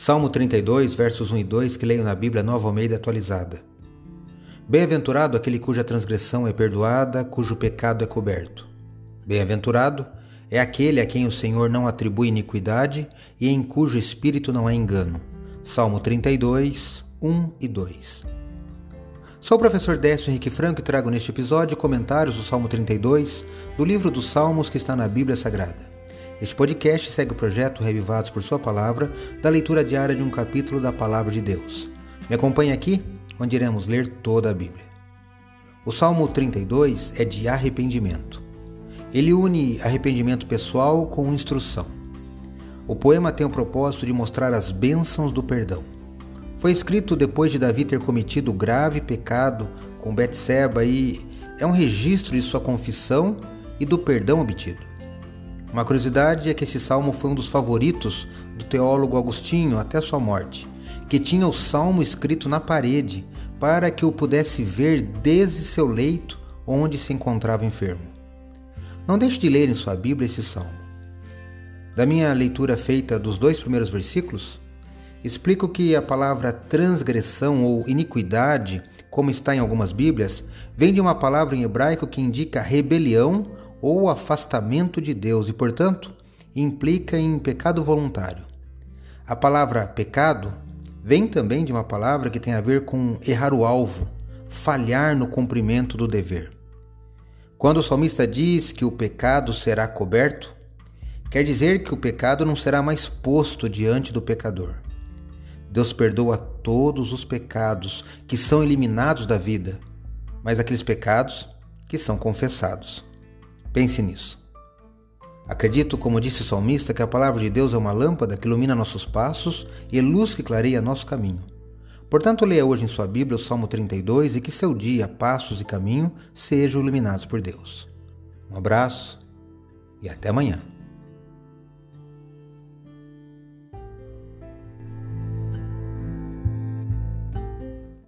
Salmo 32, versos 1 e 2, que leio na Bíblia Nova Almeida atualizada. Bem-aventurado aquele cuja transgressão é perdoada, cujo pecado é coberto. Bem-aventurado é aquele a quem o Senhor não atribui iniquidade e em cujo espírito não há engano. Salmo 32, 1 e 2. Sou o professor Décio Henrique Franco e trago neste episódio comentários do Salmo 32, do livro dos Salmos que está na Bíblia Sagrada. Este podcast segue o projeto Revivados por Sua Palavra, da leitura diária de um capítulo da Palavra de Deus. Me acompanhe aqui, onde iremos ler toda a Bíblia. O Salmo 32 é de arrependimento. Ele une arrependimento pessoal com instrução. O poema tem o propósito de mostrar as bênçãos do perdão. Foi escrito depois de Davi ter cometido grave pecado com Betseba e é um registro de sua confissão e do perdão obtido. Uma curiosidade é que esse salmo foi um dos favoritos do teólogo Agostinho até sua morte, que tinha o salmo escrito na parede para que o pudesse ver desde seu leito onde se encontrava enfermo. Não deixe de ler em sua Bíblia esse salmo. Da minha leitura feita dos dois primeiros versículos, explico que a palavra transgressão ou iniquidade, como está em algumas Bíblias, vem de uma palavra em hebraico que indica rebelião ou afastamento de Deus e, portanto, implica em pecado voluntário. A palavra pecado vem também de uma palavra que tem a ver com errar o alvo, falhar no cumprimento do dever. Quando o salmista diz que o pecado será coberto, quer dizer que o pecado não será mais posto diante do pecador. Deus perdoa todos os pecados que são eliminados da vida, mas aqueles pecados que são confessados. Pense nisso. Acredito, como disse o salmista, que a palavra de Deus é uma lâmpada que ilumina nossos passos e luz que clareia nosso caminho. Portanto, leia hoje em sua Bíblia o Salmo 32 e que seu dia, passos e caminho sejam iluminados por Deus. Um abraço e até amanhã.